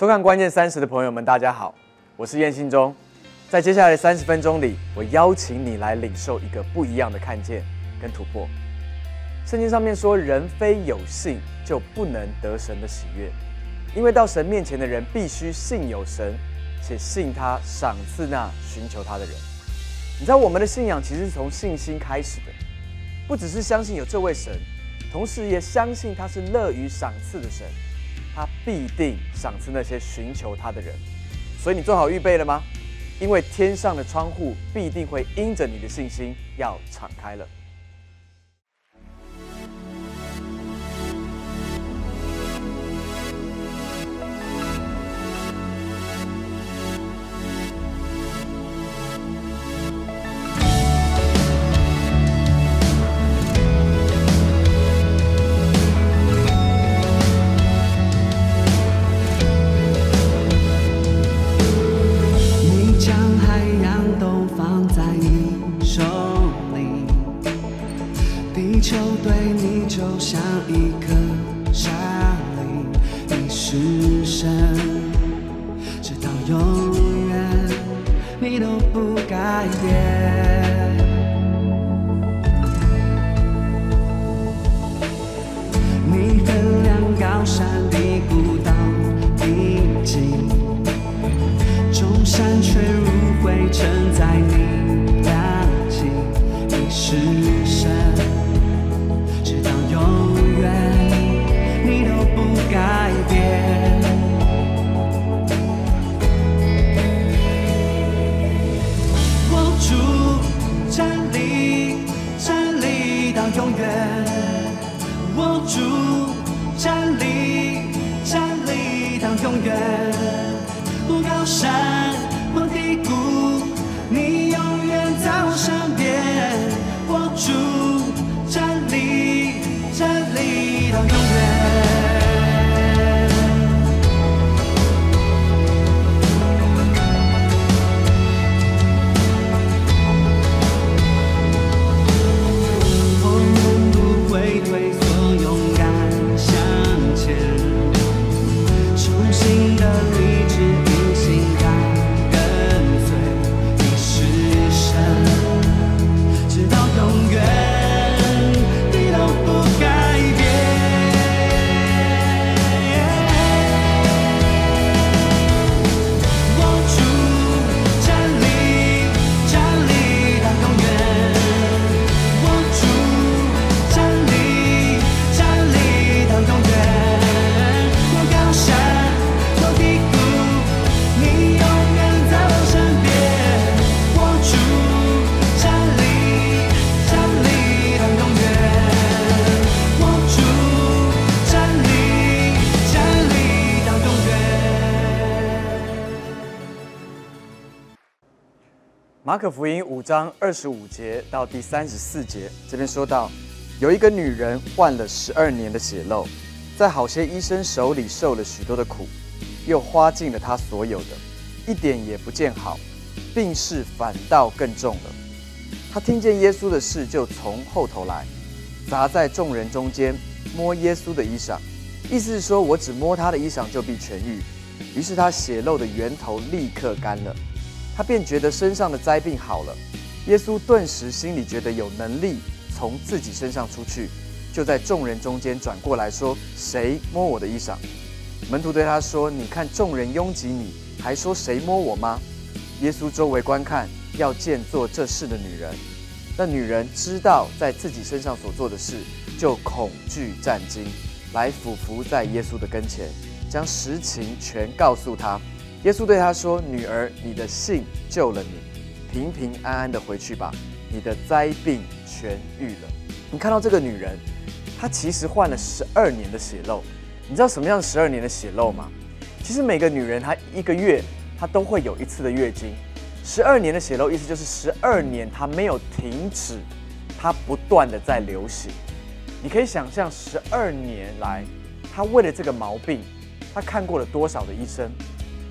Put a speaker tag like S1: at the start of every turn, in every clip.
S1: 收看关键三十的朋友们，大家好，我是燕信忠。在接下来的三十分钟里，我邀请你来领受一个不一样的看见跟突破。圣经上面说，人非有信就不能得神的喜悦，因为到神面前的人必须信有神，且信他赏赐那寻求他的人。你知道我们的信仰其实是从信心开始的，不只是相信有这位神，同时也相信他是乐于赏赐的神，他必定赏赐那些寻求他的人。所以你做好预备了吗？因为天上的窗户必定会因着你的信心要敞开了。
S2: 到永远。
S1: 马可福音五章二十五节到第三十四节，这边说到，有一个女人患了十二年的血漏，在好些医生手里受了许多的苦，又花尽了她所有的，一点也不见好，病势反倒更重了。她听见耶稣的事，就从后头来，砸在众人中间，摸耶稣的衣裳，意思是说我只摸他的衣裳就必痊愈。于是她血漏的源头立刻干了。他便觉得身上的灾病好了。耶稣顿时心里觉得有能力从自己身上出去，就在众人中间转过来说：“谁摸我的衣裳？”门徒对他说：“你看众人拥挤你，还说谁摸我吗？”耶稣周围观看，要见做这事的女人。那女人知道在自己身上所做的事，就恐惧战惊，来俯伏在耶稣的跟前，将实情全告诉他。耶稣对他说：“女儿，你的信救了你，平平安安的回去吧，你的灾病痊愈了。”你看到这个女人，她其实患了十二年的血漏。你知道什么样十二年的血漏吗？其实每个女人她一个月她都会有一次的月经，十二年的血漏意思就是十二年她没有停止，她不断的在流血。你可以想象十二年来，她为了这个毛病，她看过了多少的医生？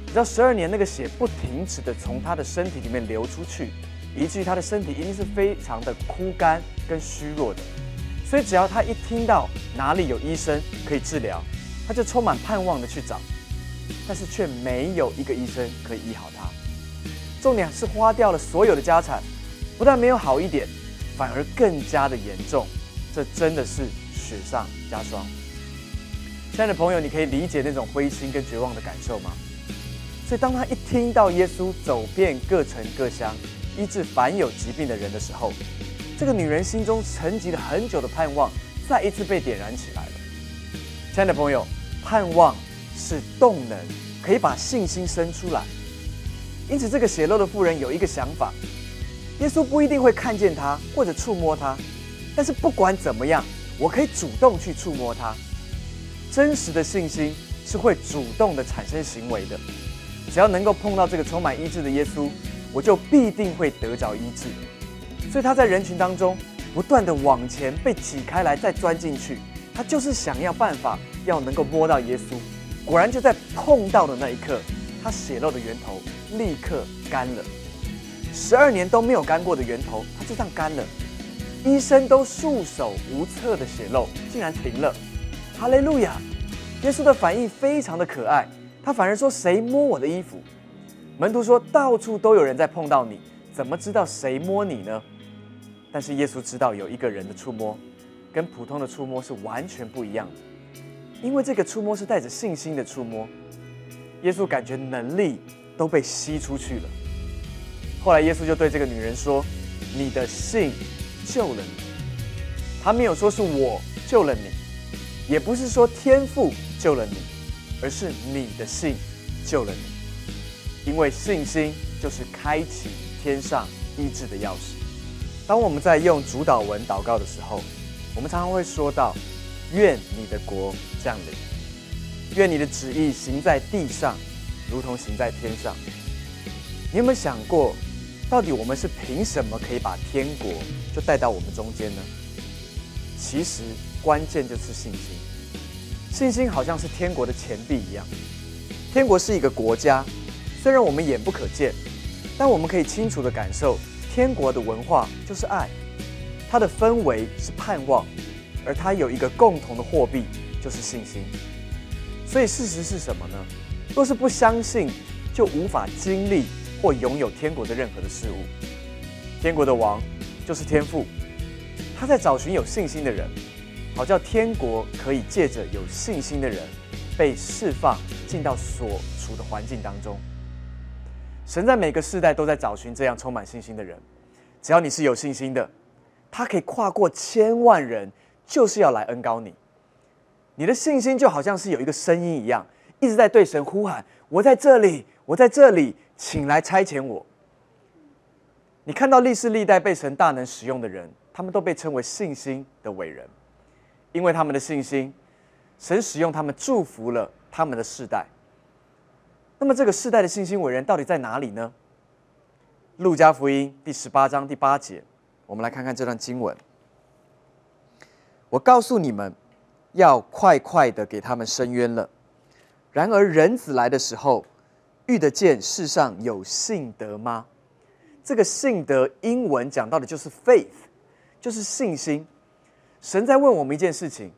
S1: 你知道十二年那个血不停止的从他的身体里面流出去，以至于他的身体一定是非常的枯干跟虚弱的。所以只要他一听到哪里有医生可以治疗，他就充满盼望的去找。但是却没有一个医生可以医好他。重点是花掉了所有的家产，不但没有好一点，反而更加的严重。这真的是雪上加霜。亲爱的朋友，你可以理解那种灰心跟绝望的感受吗？所以当他一听到耶稣走遍各城各乡，医治凡有疾病的人的时候，这个女人心中沉寂了很久的盼望，再一次被点燃起来了。亲爱的朋友，盼望是动能，可以把信心生出来。因此，这个血漏的妇人有一个想法：耶稣不一定会看见她或者触摸她，但是不管怎么样，我可以主动去触摸她。真实的信心是会主动的产生行为的。只要能够碰到这个充满医治的耶稣，我就必定会得着医治。所以他在人群当中不断的往前被挤开来，再钻进去。他就是想要办法要能够摸到耶稣。果然就在碰到的那一刻，他血漏的源头立刻干了。十二年都没有干过的源头，它就这样干了。医生都束手无策的血漏竟然停了。哈利路亚！耶稣的反应非常的可爱。他反而说：“谁摸我的衣服？”门徒说：“到处都有人在碰到你，怎么知道谁摸你呢？”但是耶稣知道有一个人的触摸，跟普通的触摸是完全不一样的，因为这个触摸是带着信心的触摸。耶稣感觉能力都被吸出去了。后来耶稣就对这个女人说：“你的信救了你。”他没有说是我救了你，也不是说天父救了你。而是你的信救了你，因为信心就是开启天上医治的钥匙。当我们在用主导文祷告的时候，我们常常会说到：“愿你的国降临，愿你的旨意行在地上，如同行在天上。”你有没有想过，到底我们是凭什么可以把天国就带到我们中间呢？其实关键就是信心。信心好像是天国的钱币一样。天国是一个国家，虽然我们眼不可见，但我们可以清楚的感受天国的文化就是爱，它的氛围是盼望，而它有一个共同的货币就是信心。所以事实是什么呢？若是不相信，就无法经历或拥有天国的任何的事物。天国的王就是天父，他在找寻有信心的人。好叫天国可以借着有信心的人被释放，进到所处的环境当中。神在每个世代都在找寻这样充满信心的人。只要你是有信心的，他可以跨过千万人，就是要来恩高你。你的信心就好像是有一个声音一样，一直在对神呼喊：“我在这里，我在这里，请来差遣我。”你看到历世历代被神大能使用的人，他们都被称为信心的伟人。因为他们的信心，神使用他们祝福了他们的世代。那么这个世代的信心伟人到底在哪里呢？路加福音第十八章第八节，我们来看看这段经文。我告诉你们，要快快的给他们伸冤了。然而人子来的时候，遇得见世上有信德吗？这个信德英文讲到的就是 faith，就是信心。神在问我们一件事情：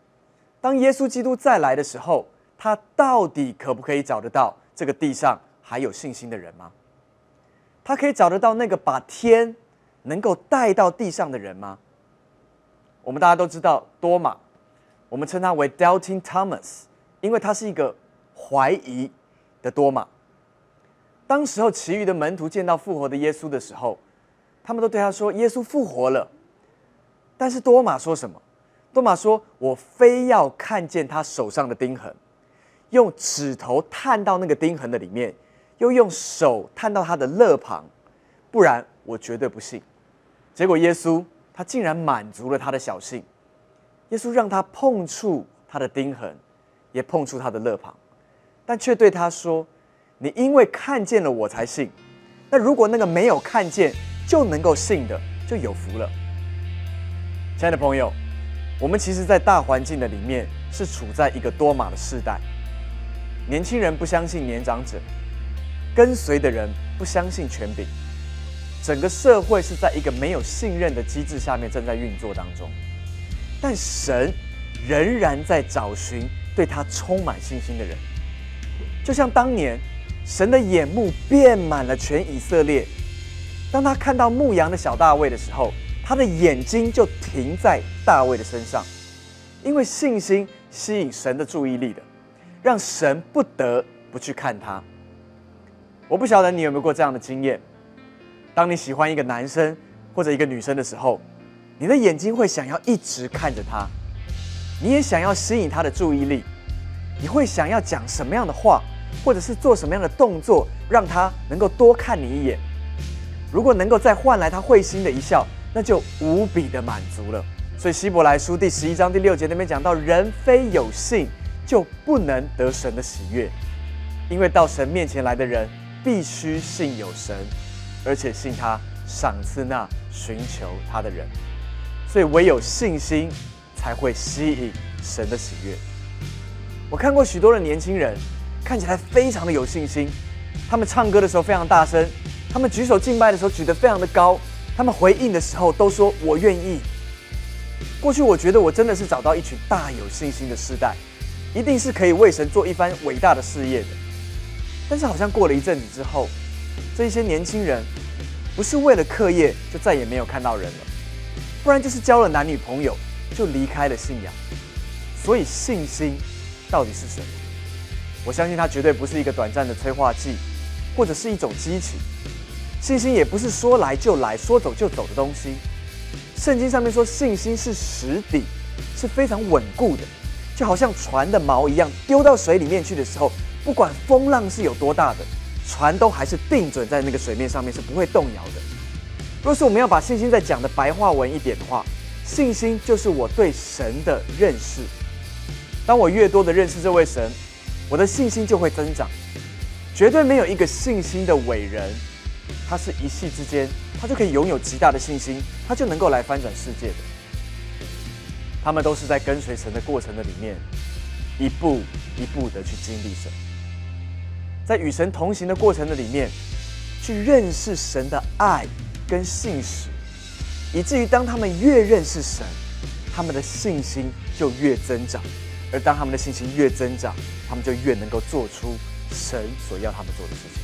S1: 当耶稣基督再来的时候，他到底可不可以找得到这个地上还有信心的人吗？他可以找得到那个把天能够带到地上的人吗？我们大家都知道多马，我们称他为 Doubting Thomas，因为他是一个怀疑的多马。当时候，其余的门徒见到复活的耶稣的时候，他们都对他说：“耶稣复活了。”但是多马说什么？多马说：“我非要看见他手上的钉痕，用指头探到那个钉痕的里面，又用手探到他的肋旁，不然我绝对不信。”结果耶稣他竟然满足了他的小信，耶稣让他碰触他的钉痕，也碰触他的肋旁，但却对他说：“你因为看见了我才信，那如果那个没有看见就能够信的，就有福了。”亲爱的朋友。我们其实，在大环境的里面，是处在一个多马的世代。年轻人不相信年长者，跟随的人不相信权柄，整个社会是在一个没有信任的机制下面正在运作当中。但神仍然在找寻对他充满信心的人。就像当年神的眼目遍满了全以色列，当他看到牧羊的小大卫的时候，他的眼睛就停在大卫的身上，因为信心吸引神的注意力的，让神不得不去看他。我不晓得你有没有过这样的经验，当你喜欢一个男生或者一个女生的时候，你的眼睛会想要一直看着他，你也想要吸引他的注意力，你会想要讲什么样的话，或者是做什么样的动作，让他能够多看你一眼。如果能够再换来他会心的一笑，那就无比的满足了。所以希伯来书第十一章第六节那边讲到，人非有信就不能得神的喜悦，因为到神面前来的人。必须信有神，而且信他赏赐那寻求他的人，所以唯有信心才会吸引神的喜悦。我看过许多的年轻人，看起来非常的有信心，他们唱歌的时候非常大声，他们举手敬拜的时候举得非常的高，他们回应的时候都说我愿意。过去我觉得我真的是找到一群大有信心的世代，一定是可以为神做一番伟大的事业的。但是好像过了一阵子之后，这一些年轻人不是为了课业就再也没有看到人了，不然就是交了男女朋友就离开了信仰。所以信心到底是什么？我相信它绝对不是一个短暂的催化剂，或者是一种激情。信心也不是说来就来说走就走的东西。圣经上面说，信心是实底，是非常稳固的，就好像船的锚一样，丢到水里面去的时候。不管风浪是有多大的，船都还是定准在那个水面上面，是不会动摇的。若是我们要把信心再讲的白话文一点的话，信心就是我对神的认识。当我越多的认识这位神，我的信心就会增长。绝对没有一个信心的伟人，他是一夕之间，他就可以拥有极大的信心，他就能够来翻转世界的。他们都是在跟随神的过程的里面，一步一步的去经历神。在与神同行的过程的里面，去认识神的爱跟信实，以至于当他们越认识神，他们的信心就越增长；而当他们的信心越增长，他们就越能够做出神所要他们做的事情。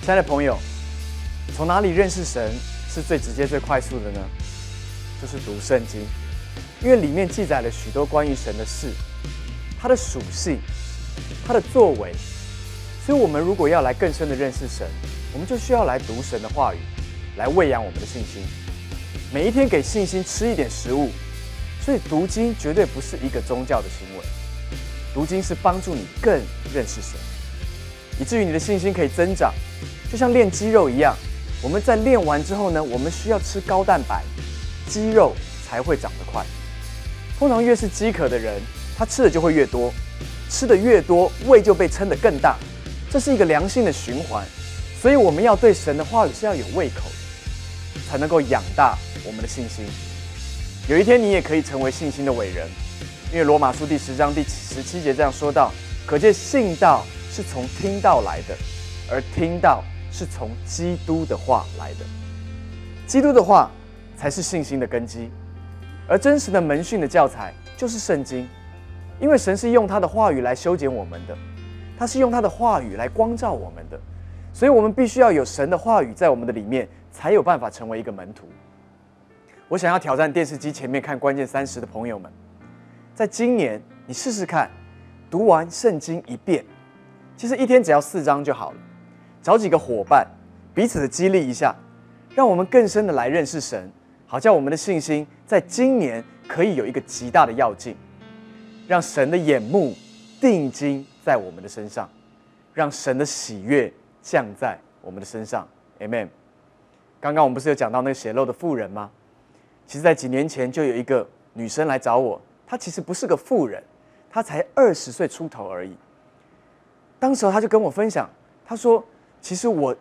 S1: 亲爱的朋友，从哪里认识神是最直接、最快速的呢？就是读圣经，因为里面记载了许多关于神的事，他的属性，他的作为。所以，我们如果要来更深的认识神，我们就需要来读神的话语，来喂养我们的信心。每一天给信心吃一点食物。所以，读经绝对不是一个宗教的行为，读经是帮助你更认识神，以至于你的信心可以增长，就像练肌肉一样。我们在练完之后呢，我们需要吃高蛋白，肌肉才会长得快。通常越是饥渴的人，他吃的就会越多，吃的越多，胃就被撑得更大。这是一个良性的循环，所以我们要对神的话语是要有胃口，才能够养大我们的信心。有一天你也可以成为信心的伟人，因为罗马书第十章第十七节这样说道：“可见信道是从听道来的，而听到是从基督的话来的。基督的话才是信心的根基，而真实的门训的教材就是圣经，因为神是用他的话语来修剪我们的。”他是用他的话语来光照我们的，所以我们必须要有神的话语在我们的里面，才有办法成为一个门徒。我想要挑战电视机前面看关键三十的朋友们，在今年你试试看，读完圣经一遍，其实一天只要四章就好了。找几个伙伴，彼此的激励一下，让我们更深的来认识神，好叫我们的信心在今年可以有一个极大的要进，让神的眼目定睛。在我们的身上，让神的喜悦降在我们的身上，Amen。刚刚我们不是有讲到那个血肉的妇人吗？其实，在几年前就有一个女生来找我，她其实不是个妇人，她才二十岁出头而已。当时她就跟我分享，她说：“其实我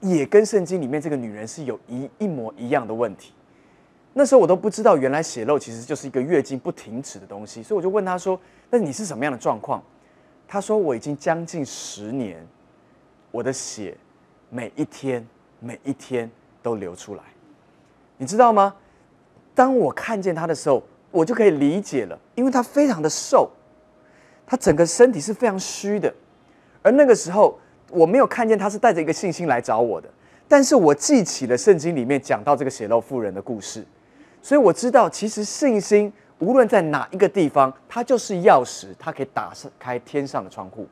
S1: 也跟圣经里面这个女人是有一一模一样的问题。”那时候我都不知道，原来血肉其实就是一个月经不停止的东西，所以我就问她说：“那你是什么样的状况？”他说：“我已经将近十年，我的血每一天每一天都流出来，你知道吗？当我看见她的时候，我就可以理解了，因为她非常的瘦，她整个身体是非常虚的，而那个时候我没有看见他是带着一个信心来找我的，但是我记起了圣经里面讲到这个血漏妇人的故事，所以我知道其实信心无论在哪一个地方，它就是钥匙，它可以打开天上的窗户。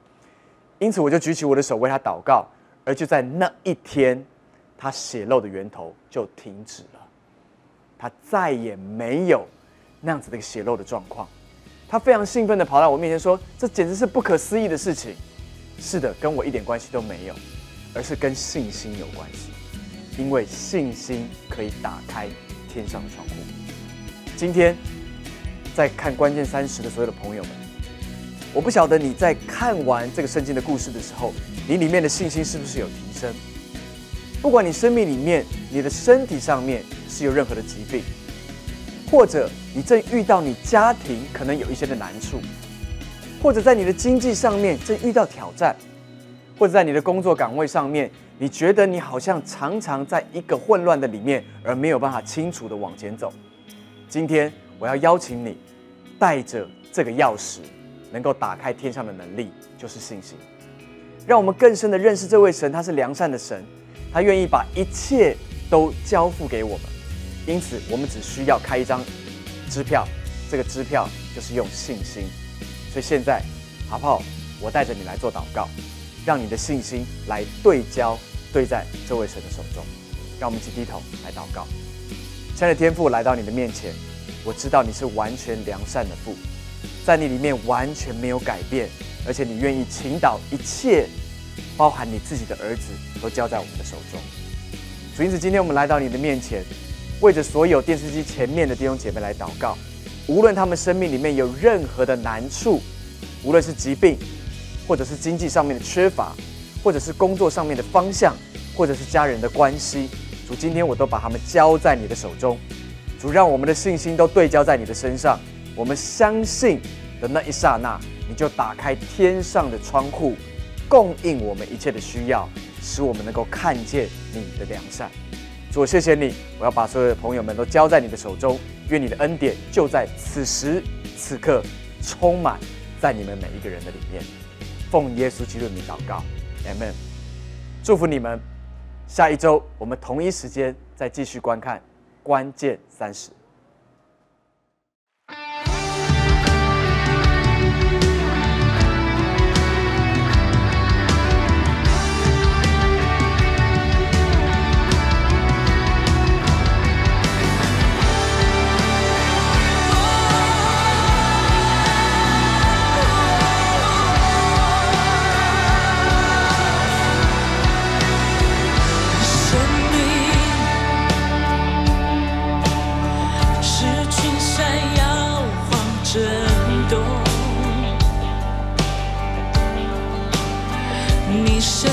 S1: 因此我就举起我的手为他祷告，而就在那一天，他血漏的源头就停止了，他再也没有那样子的一个血漏的状况。他非常兴奋的跑到我面前说：“这简直是不可思议的事情。”是的，跟我一点关系都没有，而是跟信心有关系。因为信心可以打开天上的窗户。今天在看关键三十的所有的朋友们，我不晓得你在看完这个圣经的故事的时候，你里面的信心是不是有提升？不管你生命里面、你的身体上面是有任何的疾病。或者你正遇到你家庭可能有一些的难处，或者在你的经济上面正遇到挑战，或者在你的工作岗位上面，你觉得你好像常常在一个混乱的里面，而没有办法清楚的往前走。今天我要邀请你，带着这个钥匙，能够打开天上的能力，就是信心。让我们更深的认识这位神，他是良善的神，他愿意把一切都交付给我们。因此，我们只需要开一张支票，这个支票就是用信心。所以现在，好不好？我带着你来做祷告，让你的信心来对焦，对在这位神的手中。让我们一起低头来祷告。亲爱的天父，来到你的面前，我知道你是完全良善的父，在你里面完全没有改变，而且你愿意倾倒一切，包含你自己的儿子，都交在我们的手中。主，因此今天我们来到你的面前。为着所有电视机前面的弟兄姐妹来祷告，无论他们生命里面有任何的难处，无论是疾病，或者是经济上面的缺乏，或者是工作上面的方向，或者是家人的关系，主，今天我都把他们交在你的手中。主，让我们的信心都对焦在你的身上。我们相信的那一刹那，你就打开天上的窗户，供应我们一切的需要，使我们能够看见你的良善。主，谢谢你！我要把所有的朋友们都交在你的手中，愿你的恩典就在此时此刻充满在你们每一个人的里面。奉耶稣基督的名祷告，m m。祝福你们，下一周我们同一时间再继续观看关键三十。
S2: 你生命